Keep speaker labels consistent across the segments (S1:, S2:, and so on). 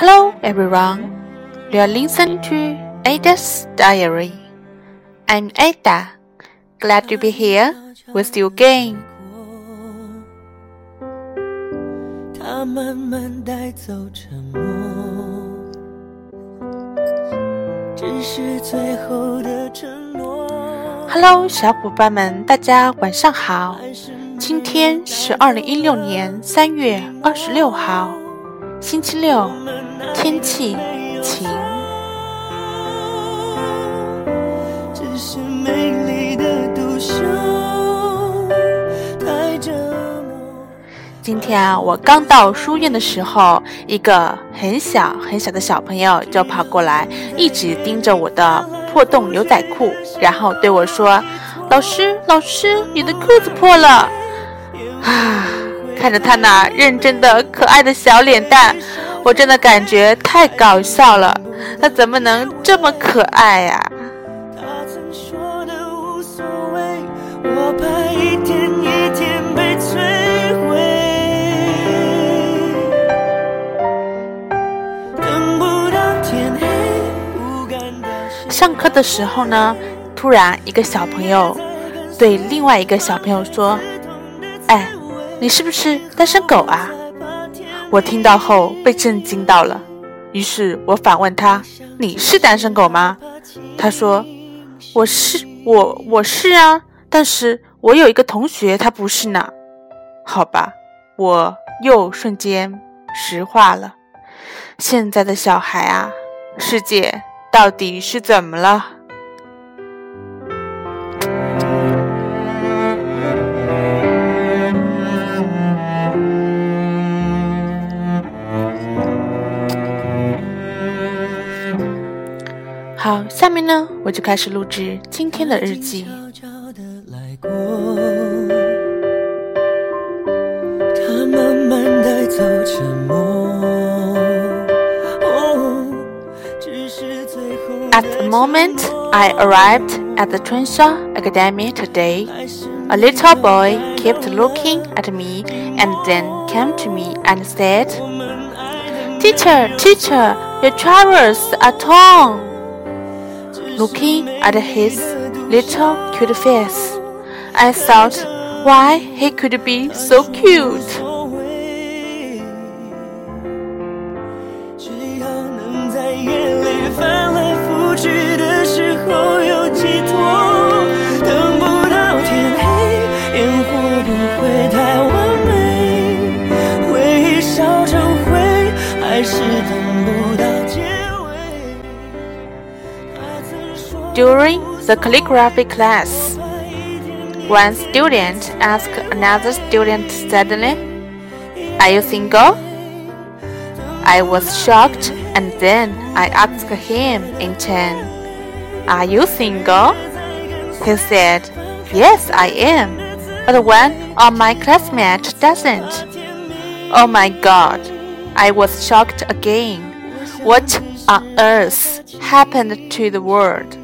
S1: Hello, everyone. You are listening to Ada's Diary. I'm Ada. Glad to be here with you again. 它慢慢带走沉默，只是最后的承诺。Hello，小伙伴们，大家晚上好。今天是二零一六年三月二十六号，星期六，天气晴。今天啊，我刚到书院的时候，一个很小很小的小朋友就跑过来，一直盯着我的破洞牛仔裤，然后对我说：“老师，老师，你的裤子破了。”啊，看着他那认真的可爱的小脸蛋，我真的感觉太搞笑了。他怎么能这么可爱呀？上课的时候呢，突然一个小朋友对另外一个小朋友说：“哎，你是不是单身狗啊？”我听到后被震惊到了，于是我反问他：“你是单身狗吗？”他说：“我是，我我是啊，但是我有一个同学他不是呢。”好吧，我又瞬间石化了。现在的小孩啊，世界。到底是怎么了？好，下面呢，我就开始录制今天的日记。他慢慢带走沉默。At the moment I arrived at the Trenshaw Academy today, a little boy kept looking at me and then came to me and said, Teacher, teacher, your trousers are torn. Looking at his little cute face, I thought why he could be so cute. The calligraphy class, one student asked another student suddenly, Are you single? I was shocked and then I asked him in turn, Are you single? He said, Yes, I am, but one of my classmates doesn't. Oh my god! I was shocked again. What on earth happened to the world?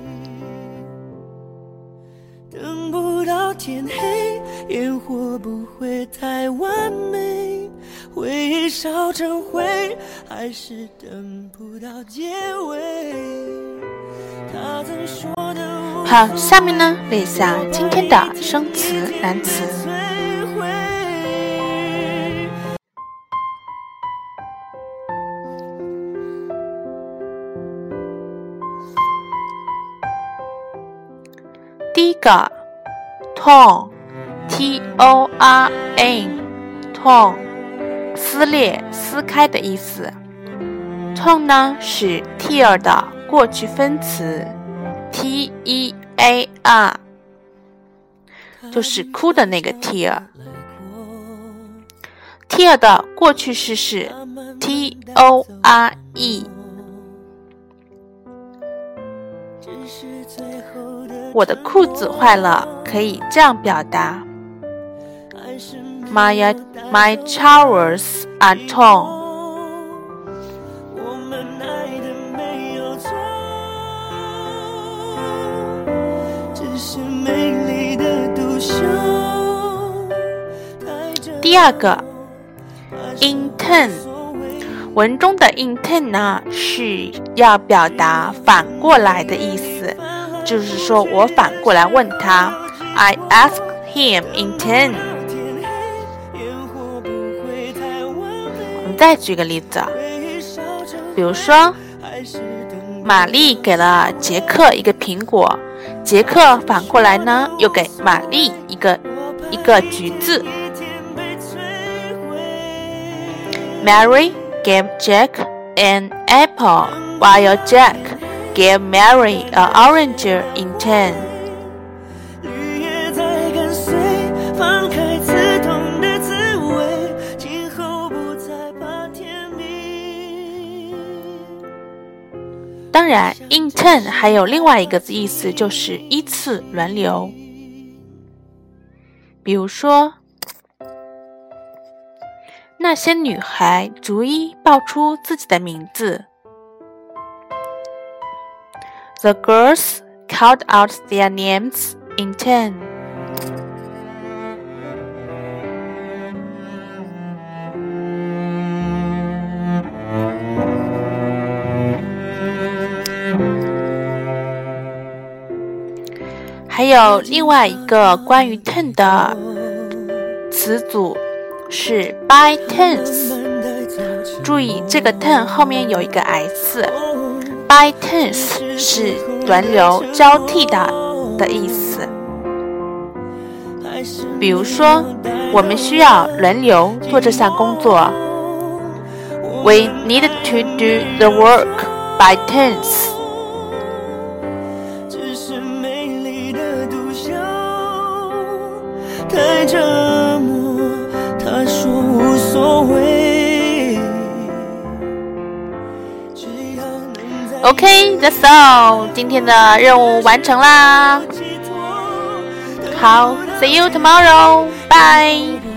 S1: 天黑，烟火不会太完美，回忆烧成灰，还是等不到结尾。他曾说的。好，下面呢，列一下今天的生词难词。第一个，torn t o r n torn 撕裂、撕开的意思。torn 呢是 tear 的过去分词，t e a r 就是哭的那个 tear。tear 的过去式是 t o r e。我的裤子坏了，可以这样表达。：My my trousers are torn。第二个，intern，文中的 intend 呢是要表达反过来的意思，就是说我反过来问他，I ask him in ten。我们再举个例子，比如说，玛丽给了杰克一个苹果，杰克反过来呢又给玛丽一个一个橘子，Mary。gave Jack an apple, while Jack gave Mary an orange in turn. 当然，in turn 还有另外一个意思，就是依次轮流。比如说。那些女孩逐一报出自己的名字。The girls called out their names in turn. 有另外一个关于 turn 的词组。是 by turns，注意这个 turn 后面有一个 s，by turns 是轮流交替的的意思。比如说，我们需要轮流做这项工作，We need to do the work by turns。OK，that's all，今天的任务完成啦。好，see you tomorrow，bye。